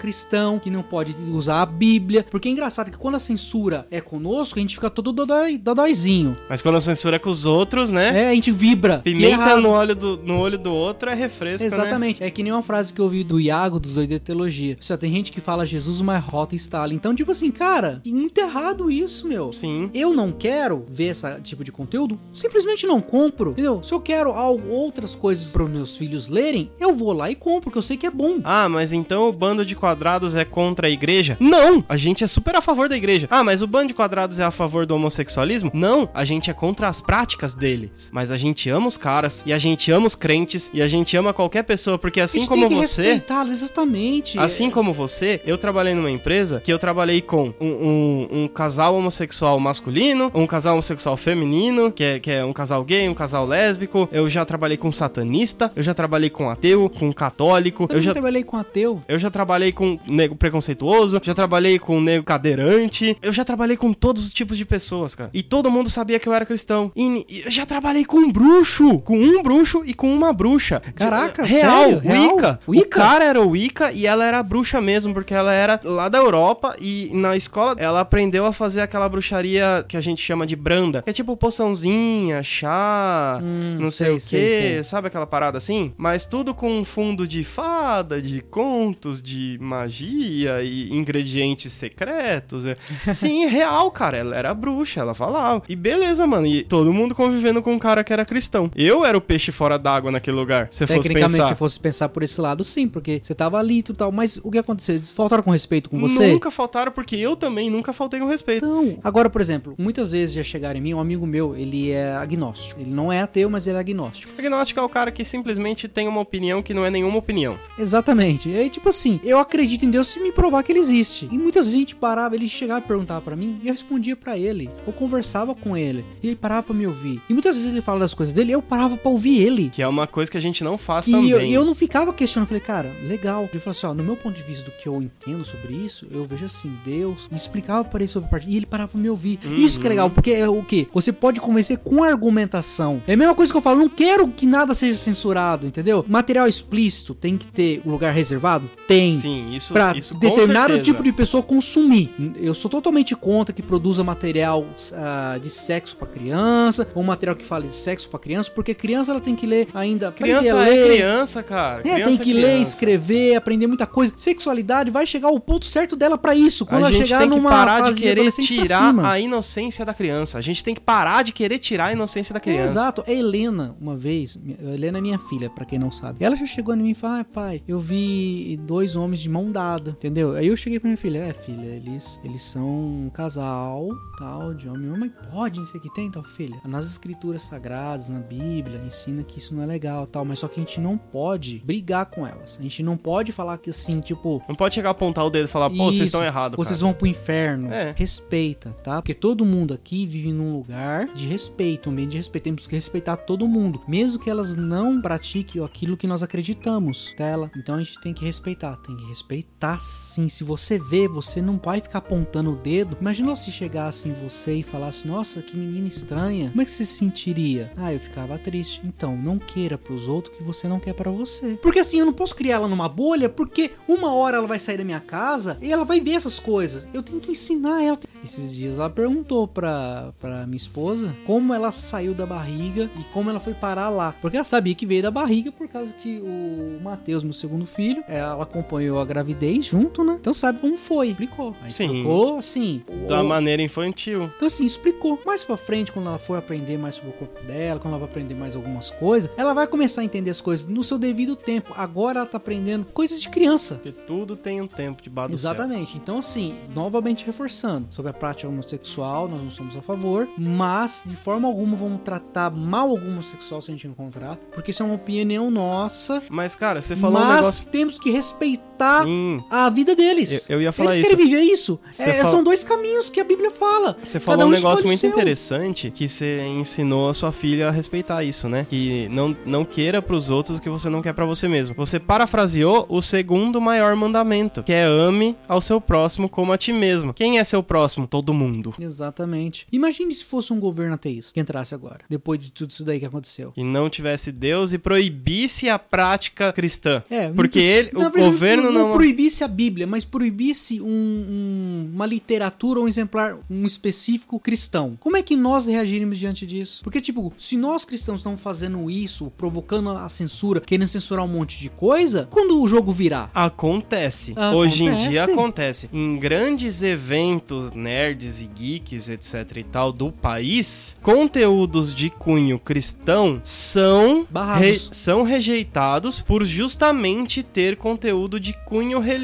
que não pode usar a Bíblia. Porque é engraçado que quando a censura é conosco, a gente fica todo dodói, dodóizinho. Mas quando a censura é com os outros, né? É, a gente vibra. é Pimenta no olho, do, no olho do outro é refresco, né? Exatamente. É que nem uma frase que eu ouvi do Iago, do Doido de Teologia. Só tem gente que fala Jesus, mas rota Stalin. Então, tipo assim, cara, muito errado isso, meu. Sim. Eu não quero ver esse tipo de conteúdo, simplesmente não compro, entendeu? Se eu quero algo, outras coisas para meus filhos lerem, eu vou lá e compro, porque eu sei que é bom. Ah, mas então o bando de quadrados é contra a igreja? Não! A gente é super a favor da igreja. Ah, mas o bando de quadrados é a favor do homossexualismo? Não! A gente é contra as práticas deles. Mas a gente ama os caras, e a gente ama os crentes, e a gente ama qualquer pessoa, porque assim como você. respeitá-los, exatamente. Assim como você, eu trabalhei numa empresa que eu trabalhei com um, um- um casal homossexual masculino, um casal homossexual feminino, que é, que é um casal gay, um casal lésbico. Eu já trabalhei com satanista, eu já trabalhei com ateu, com católico, Eu eu já trabalhei com ateu. eu já trabalhei com nego preconceituoso, já trabalhei com nego cadeirante, eu já trabalhei com todos os tipos de pessoas, cara. E todo mundo sabia que eu era cristão. E, eu já trabalhei com um bruxo, com um bruxo e com uma bruxa. Caraca, real, sério? Real? Wicca. O Wicca? cara era o Wicca e ela era a bruxa mesmo, porque ela era lá da Europa e na escola ela aprendeu a fazer aquela bruxaria que a gente chama de branda, que é tipo poçãozinha, chá, Hum, não sei, sei, o sei, que, sei. sabe aquela parada assim? Mas tudo com um fundo de fada, de contos, de magia e ingredientes secretos. é. Sim, real, cara. Ela era bruxa, ela falava. E beleza, mano. E todo mundo convivendo com um cara que era cristão. Eu era o peixe fora d'água naquele lugar. Se fosse Tecnicamente, pensar. se fosse pensar por esse lado, sim, porque você tava ali e tal. Mas o que aconteceu? Eles faltaram com respeito com você? Nunca faltaram, porque eu também nunca faltei com respeito. Então, agora, por exemplo, muitas vezes já chegaram em mim, um amigo meu, ele é agnóstico. Ele não é ateu, mas ele é agnóstico. Agnóstico é o cara que simplesmente tem uma opinião que não é nenhuma opinião. Exatamente. E aí, tipo assim, eu acredito em Deus se me provar que ele existe. E muitas vezes a gente parava, ele chegava e perguntava pra mim, e eu respondia pra ele. Eu conversava com ele, e ele parava pra me ouvir. E muitas vezes ele fala das coisas dele, eu parava pra ouvir ele. Que é uma coisa que a gente não faz E também. eu, e eu não ficava questionando, falei, cara, legal. Ele falou assim, ó, no meu ponto de vista do que eu entendo sobre isso, eu vejo assim, Deus me explicava para ele sobre a parte, e ele parava pra me ouvir. Isso que é legal, porque é o quê? Você pode convencer com argumentação. É a mesma coisa que eu falo, não quero que nada seja censurado, entendeu? Material explícito tem que ter um lugar reservado? Tem. Sim, isso, Com determinado tipo de pessoa consumir. Eu sou totalmente contra que produza material ah, de sexo pra criança, ou material que fale de sexo pra criança, porque criança ela tem que ler ainda. Criança é ler, criança, cara. é, Criança tem que ler, criança. escrever, aprender muita coisa. Sexualidade vai chegar ao ponto certo dela pra isso. Quando a ela gente chegar tem que numa parar fase de querer pra tirar a inocência da criança. A gente tem que parar de querer tirar a inocência da É, criança. exato. A Helena, uma vez, a Helena é minha filha, pra quem não sabe. Ela já chegou em mim e falou: ah, pai, eu vi dois homens de mão dada, entendeu? Aí eu cheguei pra minha filha: é, filha, eles, eles são um casal, tal, de homem e homem. Pode, isso aqui tem, tal, filha. Nas escrituras sagradas, na Bíblia, ensina que isso não é legal, tal, mas só que a gente não pode brigar com elas. A gente não pode falar que assim, tipo, Não pode chegar a apontar o dedo e falar, pô, vocês Isso, estão errados. Vocês cara. vão pro inferno. É. Respeita, tá? Porque todo mundo aqui vive num lugar de respeito, um ambiente de respeito. Temos que respeitar todo mundo. Mesmo que elas não pratiquem aquilo que nós acreditamos, tá? Ela- Então a gente tem que respeitar. Tem que respeitar sim. Se você vê, você não vai ficar apontando o dedo. Imagina se chegasse em você e falasse, nossa, que menina estranha. Como é que você se sentiria? Ah, eu ficava triste. Então, não queira pros outros que você não quer pra você. Porque assim, eu não posso criar ela numa bolha, porque uma hora ela vai sair da minha casa e ela vai ver essas coisas. Eu tenho que ensinar ela. Esses dias ela perguntou pra, pra minha esposa como ela saiu da barriga e como ela foi parar lá. Porque ela sabia que veio da barriga por causa que o Matheus, meu segundo filho, ela acompanhou a gravidez junto, né? Então sabe como foi. Explicou. Aí Sim. explicou, assim. Da maneira infantil. então, assim, explicou. Mais pra frente, quando ela for aprender mais sobre o corpo dela, quando ela vai aprender mais algumas coisas, ela vai começar a entender as coisas no seu devido tempo. Agora ela tá aprendendo coisas de criança. Porque tudo tem um tempo debaixo do céu. Exatamente. Então, assim, novamente reforçando, sobre a prática homossexual, nós não somos a favor, mas de forma alguma vamos tratar mal algum homossexual se a gente encontrar, porque isso é uma opinião nossa. Mas, cara, você falou mas um negócio... temos que respeitar Sim, a vida deles. Eu- eu ia falar Eles isso. querem viver isso. É, fala- São dois caminhos que a Bíblia fala. Você falou um negócio escolhe o muito interessante que você ensinou a sua filha a respeitar isso, né? Que não, não queira pros outros o que você não quer pra você mesmo. Você parafraseou o segundo maior mandamento, que é ame ao seu próximo como a ti mesmo. Quem é seu próximo? Todo mundo. Exatamente. Imagine se fosse um governo ateísta que entrasse agora, depois de tudo isso daí que aconteceu. Que não tivesse Deus e proibisse a prática cristã. É, Porque não- ele, o governo não. proibisse a Bíblia, mas proibisse um- um- uma literatura, um exemplar, um específico cristão. Como é que nós reagiríamos diante disso? Porque, tipo, se nós cristãos estamos fazendo isso, provocando a censura, querendo censurar um monte de coisa, quando o jogo virar? Acontece. Acontece. Hoje em dia acontece. Em grandes eventos nerds e geeks, etc e tal, do país, conteúdos de cunho cristão são, Barrados. são rejeitados por justamente ter conteúdo de cunho religioso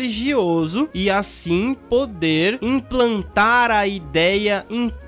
e assim poder implantar a ideia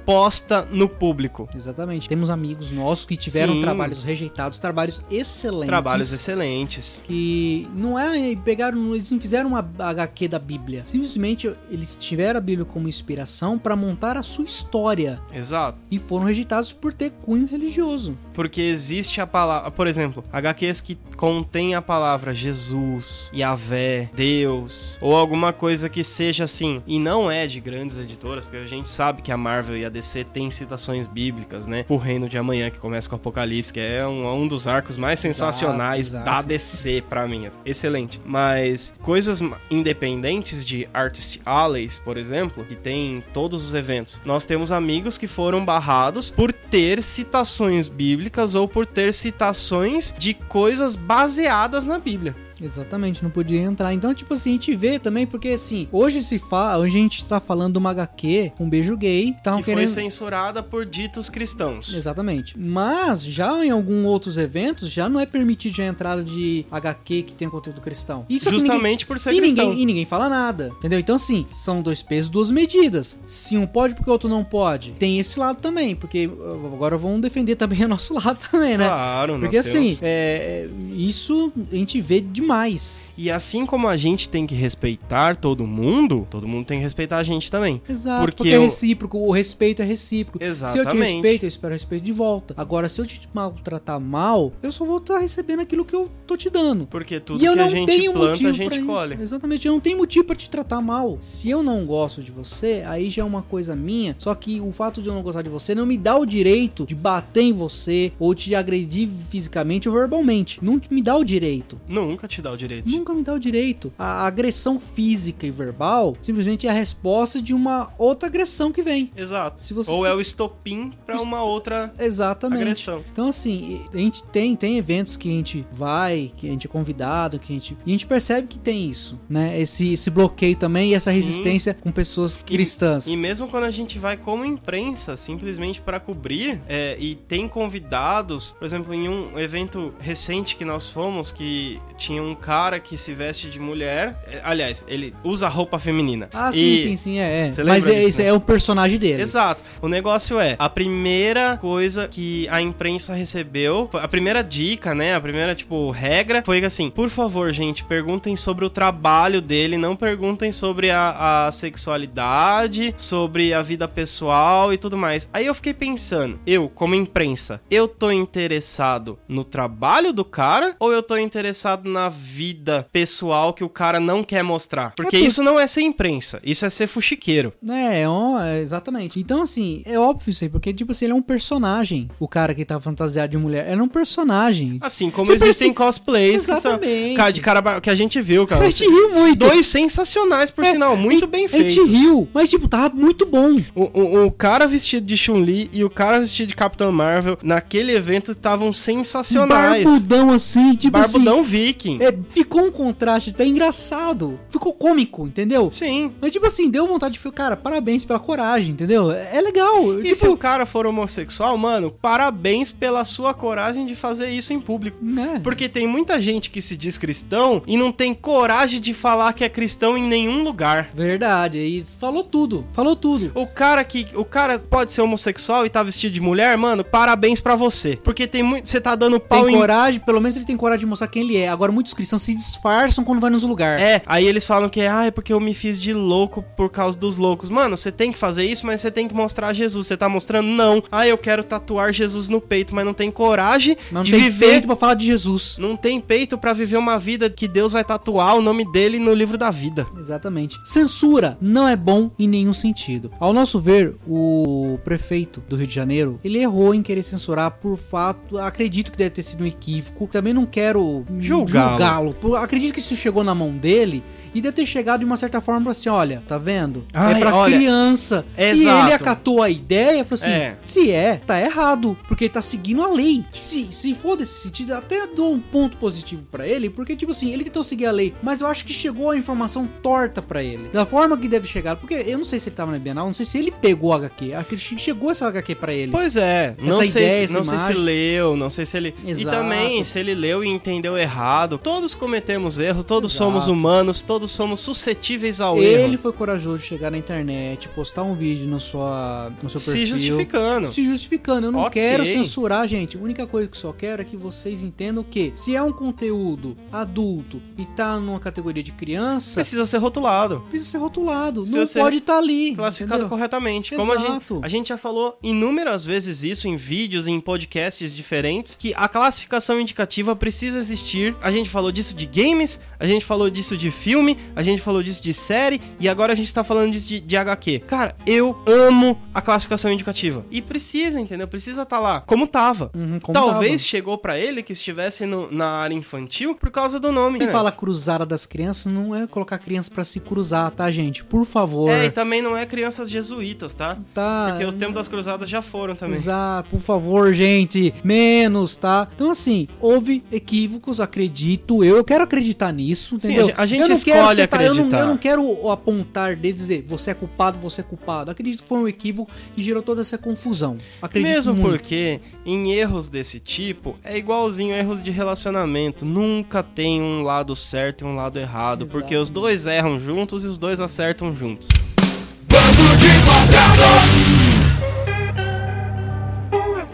imposta no público. Exatamente. Temos amigos nossos que tiveram Sim. trabalhos rejeitados, trabalhos excelentes. Trabalhos excelentes. que não é pegaram, eles não fizeram uma HQ da Bíblia. Simplesmente eles tiveram a Bíblia como inspiração para montar a sua história Exato. e foram rejeitados por ter cunho religioso. Porque existe a palavra, por exemplo, HQs que contém a palavra Jesus, Yahvé, Deus, ou alguma coisa que seja assim, e não é de grandes editoras, porque a gente sabe que a Marvel e a DC têm citações bíblicas, né? O Reino de Amanhã, que começa com o Apocalipse, que é um, um dos arcos mais sensacionais exato. da DC pra mim. Excelente. Mas coisas independentes de Artist Alleys, por exemplo, que tem todos os eventos, nós temos amigos que foram barrados por ter citações bíblicas ou por ter citações de coisas baseadas na Bíblia. Exatamente, não podia entrar. Então, tipo assim, a gente vê também, porque assim, hoje se fala, hoje a gente tá falando de uma HQ, um beijo gay, que foi querendo. censurada por ditos cristãos. Exatamente. Mas já em alguns outros eventos, já não é permitido a entrada de HQ que tem conteúdo cristão. Isso é que ninguém- Justamente por ser e cristão. ninguém, e ninguém fala nada, entendeu? Então, assim, são dois pesos, duas medidas. Se um pode, porque o outro não pode. Tem esse lado também, porque uh, agora vamos defender também [LAUGHS] o nosso lado também, né? Claro, Porque assim, é, é, isso a gente vê demais. E assim como a gente tem que respeitar todo mundo, todo mundo tem que respeitar a gente também. Exato, Porque porque, é eu- recíproco, o respeito é recíproco. Se eu te Exatamente. respeito, eu espero respeito de volta. Agora, se eu te maltratar mal, eu só vou estar recebendo aquilo que eu tô te dando. Porque tudo e eu que a não gente tenho planta, motivo a gente pra colhe. isso. Exatamente, eu não tenho motivo pra te tratar mal. Se eu não gosto de você, aí já é uma coisa minha. Só que o fato de eu não gostar de você não me dá o direito de bater em você ou te agredir fisicamente ou verbalmente. Não me dá o direito. Nunca te dá o direito. Nunca me dá o direito. A agressão física e verbal simplesmente é a resposta de uma outra agressão que vem. Exato. Se você Ou se- é o estopim pra uma outra Exatamente. agressão. Então, assim, a gente tem, tem eventos que a gente vai, que a gente é convidado, que a gente. E a gente percebe que tem isso, né? Esse, esse bloqueio também e essa Sim. resistência com pessoas cristãs. E mesmo quando a gente vai como imprensa, simplesmente para cobrir, é, e tem convidados, por exemplo, em um evento recente que nós fomos, que tinha um cara que se veste de mulher, é, aliás, ele usa roupa feminina. Ah, sim, E- sim, sim, é. é. Você Mas é, disso, esse né? é o personagem dele. Exato. O negócio é, a primeira coisa que a imprensa recebeu, a primeira dica, né, a primeira, tipo, regra, foi assim, por favor, gente, perguntem sobre o trabalho dele, não perguntem sobre a, a sexualidade, sobre a vida pessoal e tudo mais. Aí eu fiquei pensando, eu, como imprensa, eu tô interessado no trabalho do cara ou eu tô interessado na vida pessoal que o cara não quer mostrar? Porque É por- isso não é ser imprensa, isso é ser fuxiqueiro. É, é é, exatamente. Então, assim, é óbvio isso aí, porque, tipo assim, ele é um personagem. O cara que tá fantasiado de mulher. Era um personagem. Assim como Você existem perce- cosplays que, são, Exatamente. de cara que a gente viu, cara. A gente riu muito. Dois sensacionais, por É, sinal, muito a- bem A feitos. gente riu, mas, tipo, tava muito bom. O, o, o cara vestido de Chun-Li e o cara vestido de Capitão Marvel naquele evento estavam sensacionais. Barbudão assim, tipo Barbudão viking. assim. É, ficou um contraste, tá engraçado. Ficou cômico, entendeu? Sim. Mas, tipo assim, deu vontade de ficar, cara, parabéns pela coragem, entendeu? É é legal. E tipo, se o cara for homossexual, mano, parabéns pela sua coragem de fazer isso em público. né? Porque tem muita gente que se diz cristão e não tem coragem de falar que é cristão em nenhum lugar. Verdade, aí falou tudo, falou tudo. O cara que. O cara pode ser homossexual e tá vestido de mulher, mano, parabéns pra você. Porque tem muito. Você tá dando pau Tem em. coragem, pelo menos ele tem coragem de mostrar quem ele é. Agora, muitos cristãos se disfarçam quando vai nos lugares. É, aí eles falam que ah, é porque eu me fiz de louco por causa dos loucos. Mano, você tem que fazer isso, mas você tem que mostrar Jesus. Você tá mostrando? Não. Ah, eu quero tatuar Jesus no peito, mas não tem coragem Não de tem viver. peito pra falar de Jesus. Não tem peito pra viver uma vida que Deus vai tatuar o nome dele no livro da vida. Exatamente. Censura não é bom em nenhum sentido. Ao nosso ver, o prefeito do Rio de Janeiro, ele errou em querer censurar por fato, acredito que deve ter sido um equívoco. Também não quero Julgá-lo. Julgá-lo. Por- acredito que isso chegou na mão dele e deve ter chegado de uma certa forma assim, olha, tá vendo? Ai, é pra olha, criança. E exato. ele acatou a ideia e falou assim, É. se é, tá errado, porque ele tá seguindo a lei. Se, se for desse sentido, até dou um ponto positivo pra ele, porque tipo assim, ele tentou seguir a lei, mas eu acho que chegou a informação torta pra ele. Da forma que deve chegar, porque eu não sei se ele tava na Bienal, não sei se ele pegou a HQ, acho que chegou essa HQ pra ele. Pois é, não, Essa sei, ideia, se, essa não sei se leu, não sei se ele. E Exato. também, se ele leu e entendeu errado. Todos cometemos erros, todos Exato. somos humanos, todos somos suscetíveis ao Ele erro. foi corajoso de chegar na internet, postar um vídeo no, sua, no seu Se perfil. justificando. Se justificando. Eu não Ok. quero censurar, gente. A única coisa que eu só quero é que vocês entendam que se é um conteúdo adulto e tá numa categoria de criança, Precisa ser rotulado. precisa ser rotulado. Precisa não ser pode estar ali. Classificado entendeu? corretamente. Como a gente, Exato. a gente já falou inúmeras vezes isso em vídeos, em podcasts diferentes, que a classificação indicativa precisa existir. A gente falou disso de games, a gente falou disso de filme filme, a gente falou disso de série e agora a gente tá falando disso de, de HQ. Cara, eu amo a classificação indicativa. E precisa, entendeu? Precisa tá lá. Como tava. Uhum, como Talvez tava. chegou pra ele que estivesse no- na área infantil por causa do nome. Quem né? fala cruzada das crianças não é colocar criança pra se cruzar, tá, gente? Por favor. É, e também não é crianças jesuítas, tá? Tá. Porque os tempos das cruzadas já foram também. Exato, por favor, gente, menos, tá? Então, assim, houve equívocos, acredito eu. Eu quero acreditar nisso, Sim, entendeu? a gen- a gente eu não escolhe quero citar- eu não, eu não quero apontar de dizer você é culpado, você é culpado. Acredito que foi um equívoco que gerou toda essa confusão. Acredito Mesmo muito. porque em erros desse tipo é igualzinho erros de relacionamento. Nunca tem um lado certo e um lado errado, porque os dois erram juntos e os dois acertam juntos. Bando de quadrados!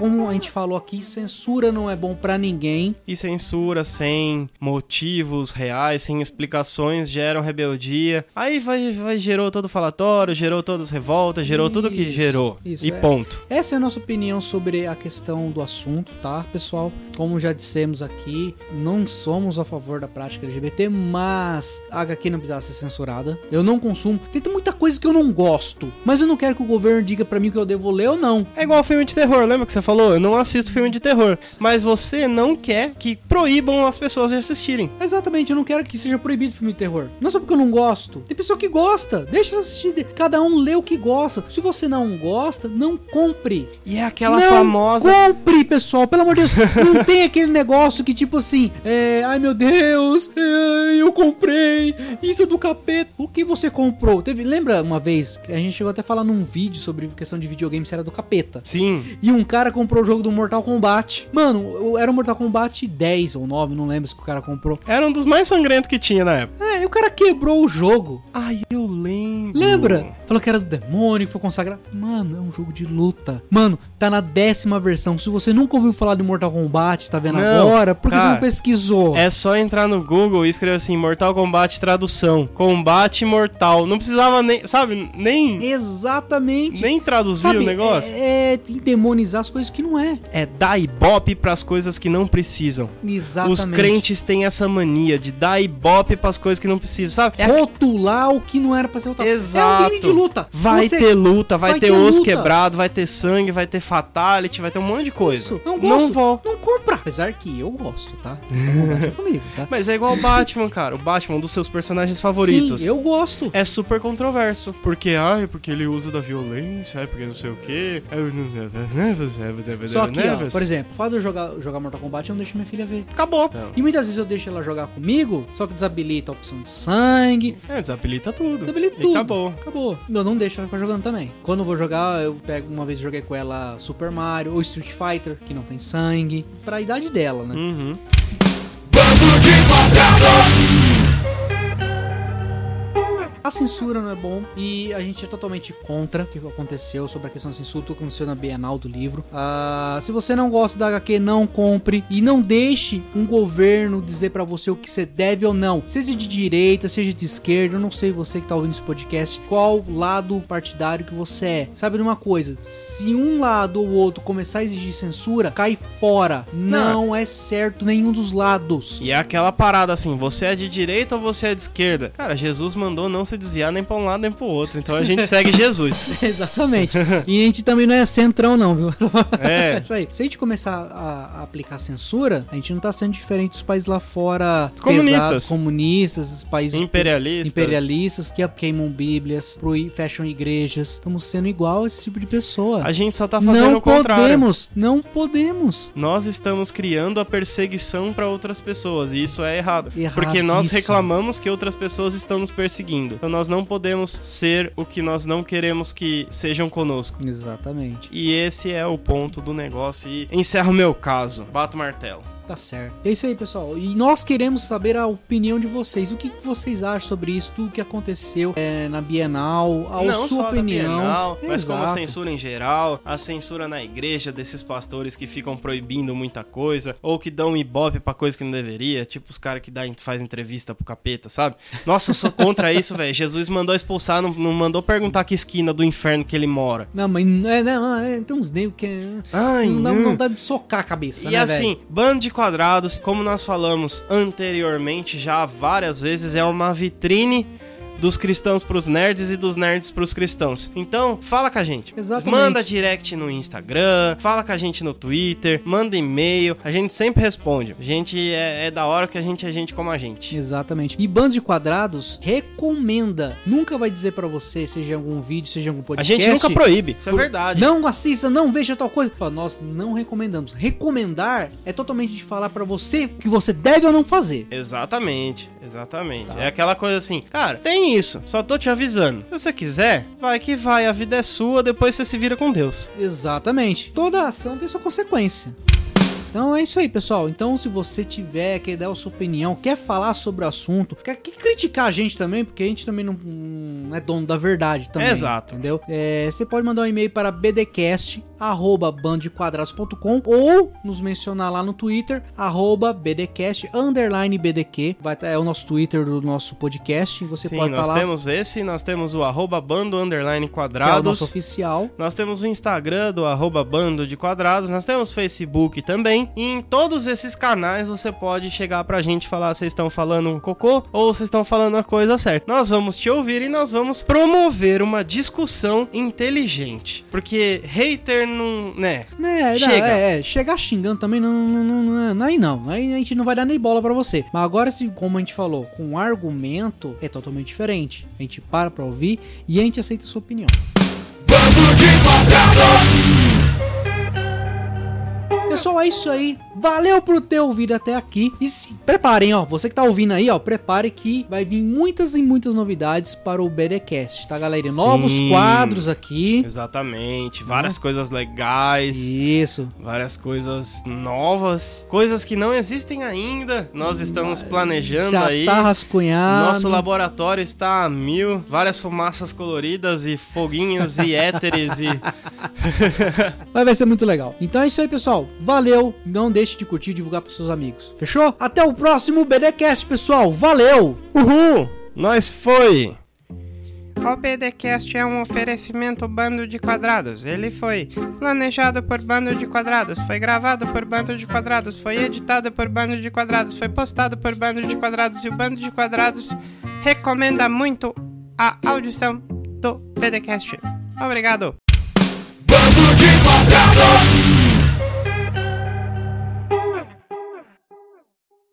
Como a gente falou aqui, censura não é bom pra ninguém. E censura sem motivos reais, sem explicações, geram rebeldia. Aí vai, vai gerou todo falatório, gerou todas as revoltas, gerou tudo que Isso, gerou. isso, e é. ponto. Essa é a nossa opinião sobre a questão do assunto, tá, pessoal? Como já dissemos aqui, não somos a favor da prática LGBT, mas a HQ não precisava ser censurada. Eu não consumo. Tem muita coisa que eu não gosto, mas eu não quero que o governo diga pra mim que eu devo ler ou não. É igual filme de terror, lembra que você falou? Eu não assisto filme de terror. Mas você não quer que proíbam as pessoas de assistirem. Exatamente, eu não quero que seja proibido filme de terror. Não só porque eu não gosto. Tem pessoa que gosta, deixa assistir. Cada um lê o que gosta. Se você não gosta, não compre. E é aquela não famosa. compre, pessoal, pelo amor de Deus. [LAUGHS] Não tem aquele negócio que tipo assim, é, ai meu Deus, é, eu comprei, isso é do capeta. O que você comprou? Teve, lembra uma vez que a gente chegou até a falar num vídeo sobre questão de videogame se era do capeta. Sim. E um cara comprou o jogo do Mortal Kombat. Mano, era o Mortal Kombat 10 ou 9, não lembro se o cara comprou. Era um dos mais sangrentos que tinha na época. É, e o cara quebrou o jogo. Ai, eu lembro. Lembra? Falou que era do demônio, que foi consagrado. Mano, é um jogo de luta. Mano, tá na décima versão. Se você nunca ouviu falar de Mortal Kombat, tá vendo Não, agora, por que você cara, não pesquisou? É só entrar no Google e escrever assim: Mortal Kombat tradução. Combate mortal. Não precisava nem, sabe, nem, Exatamente. nem traduzir Sabe, o negócio. É, é demonizar as coisas que não é. É, dar ibope pras coisas que não precisam. Exatamente. Os crentes têm essa mania de dar ibope pras coisas que não precisam, sabe? É Rotular o que não era pra ser rotulado. Exato. É um game de luta. Vai Você- ter luta, vai, vai ter, ter osso luta. quebrado, vai ter sangue, vai ter fatality, vai ter um monte de coisa. Isso, não gosto. Não vou. Não compra. Apesar que eu gosto, tá? Então, [LAUGHS] comigo, tá? Mas é igual o Batman, cara. O Batman, um dos seus personagens favoritos. Sim, eu gosto. É super controverso. Porque, ai, porque ele usa da violência, ai, porque não sei o quê. ai, não sei- Só que, ó, por exemplo, o fato de eu jogar, jogar Mortal Kombat, eu não deixo minha filha ver. Acabou. E muitas vezes eu deixo ela jogar comigo, só que desabilita a opção de sangue, É, desabilita tudo. desabilita E tudo. acabou. Acabou. Eu não deixo ela ficar jogando também. Quando eu vou jogar, eu pego uma vez eu joguei com ela Super Mario ou Street Fighter, que não tem sangue, pra idade dela, né? Uhum. A censura não é bom e a gente é totalmente contra o que aconteceu sobre a questão da censura, tudo que aconteceu na Bienal do livro. Ah, se você não gosta da HQ, não compre e não deixe um governo dizer pra você o que você deve ou não. Seja de direita, seja de esquerda, eu não sei você que tá ouvindo esse podcast, qual lado partidário que você é. Sabe de uma coisa? Se um lado ou outro começar a exigir censura, cai fora. Não é certo nenhum dos lados. E é aquela parada assim, você é de direita ou você é de esquerda? Cara, Jesus mandou não se desviar nem pra um lado nem pro outro. Então a gente [LAUGHS] segue Jesus. [LAUGHS] Exatamente. E a gente também não é centrão, não, viu? É. [LAUGHS] isso aí. Se a gente começar a, aplicar censura, a gente não tá sendo diferente dos países lá fora. Comunistas. pesados, comunistas, os países Imperialistas. imperialistas que queimam bíblias, fecham igrejas. Estamos sendo igual a esse tipo de pessoa. A gente só tá fazendo não o contrário. podemos, não podemos. Nós estamos criando a perseguição pra outras pessoas e isso é errado. Porque nós reclamamos que outras pessoas estão nos perseguindo. Então nós não podemos ser o que nós não queremos que sejam conosco. Exatamente. E esse é o ponto do negócio. E encerro o meu caso. Bato martelo. Tá certo. É isso aí, pessoal. E nós queremos saber a opinião de vocês. O que vocês acham sobre isso? Tudo que aconteceu é, na Bienal? A não sua opinião. Bienal, mas como Exato. censura em geral, a censura na igreja desses pastores que ficam proibindo muita coisa, ou que dão ibope pra coisa que não deveria, tipo os caras que dá, faz entrevista pro capeta, sabe? Nossa, eu sou contra isso, velho. [LAUGHS] Jesus mandou expulsar, não, não mandou perguntar que esquina do inferno que ele mora. Não, mas é, não, é, tem uns negros que. Ai, não, dá, não. não dá de socar a cabeça, E né, assim, velho? bando de Quadrados, como nós falamos anteriormente já várias vezes, é uma vitrine dos cristãos pros nerds e dos nerds pros cristãos. Então, fala com a gente. Exatamente. Manda direct no Instagram, fala com a gente no Twitter, manda e-mail, a gente sempre responde. A gente é, é da hora que a gente é gente como a gente. Exatamente. E Bandos de Quadrados recomenda. Nunca vai dizer pra você, seja em algum vídeo, seja em algum A podcast. gente nunca proíbe, isso é verdade. Não assista, não veja tal coisa. Nós não recomendamos. Recomendar é totalmente de falar pra você o que você deve ou não fazer. Exatamente, exatamente. Tá. É aquela coisa assim, cara, tem isso, só tô te avisando. Se você quiser, vai que vai, a vida é sua, depois você se vira com Deus. Exatamente. Toda ação tem sua consequência. Então é isso aí, pessoal. Então, se você tiver, quer dar a sua opinião, quer falar sobre o assunto, quer, quer criticar a gente também, porque a gente também não, não é dono da verdade também. Exato. Entendeu? É, você pode mandar um e-mail para bdcast.bandequadrados.com ou nos mencionar lá no Twitter, arroba bdcast, underline bdq. Vai, tá- é o nosso Twitter do nosso podcast. Você Sim, pode nós estar lá, temos esse, nós temos o arroba bando underline que é o quadrados. nosso oficial. Nós temos o Instagram do arroba bando de quadrados, nós temos Facebook também. E em todos esses canais você pode chegar pra gente e falar se vocês estão falando um cocô ou vocês estão falando a coisa certa. Nós vamos te ouvir e nós vamos promover uma discussão inteligente. Porque hater não. né? Né, não, Chega. É, é, chegar xingando também não, não, não, não, não- aí não. Aí a gente não vai dar nem bola pra você. Mas agora, se, como a gente falou, com argumento é totalmente diferente. A gente para pra ouvir e a gente aceita a sua opinião. Bando de quadrados, Pessoal, é isso aí. Valeu por ter ouvido até aqui. E se preparem, ó. Você que tá ouvindo aí, ó. Prepare que vai vir muitas e muitas novidades para o BDcast, tá, galera? Novos Sim. quadros aqui. Exatamente. Várias coisas legais. Isso. Várias coisas novas, coisas que não existem ainda. Nós estamos planejando Já aí. tá rascunhado. Nosso laboratório está a mil, várias fumaças coloridas e foguinhos e éteres e Mas [LAUGHS] [LAUGHS] vai ser muito legal. Então é isso aí, pessoal. Valeu. Não deixe de curtir e divulgar pros seus amigos. Fechou? Até o próximo BDcast, pessoal. Valeu! Uhul! Nós foi! O BDcast é um oferecimento Bando de Quadrados. Ele foi planejado por Bando de Quadrados, foi gravado por Bando de Quadrados, foi editado por Bando de Quadrados, foi postado por Bando de Quadrados e o Bando de Quadrados recomenda muito a audição do BDcast. Obrigado! bando de quadrados.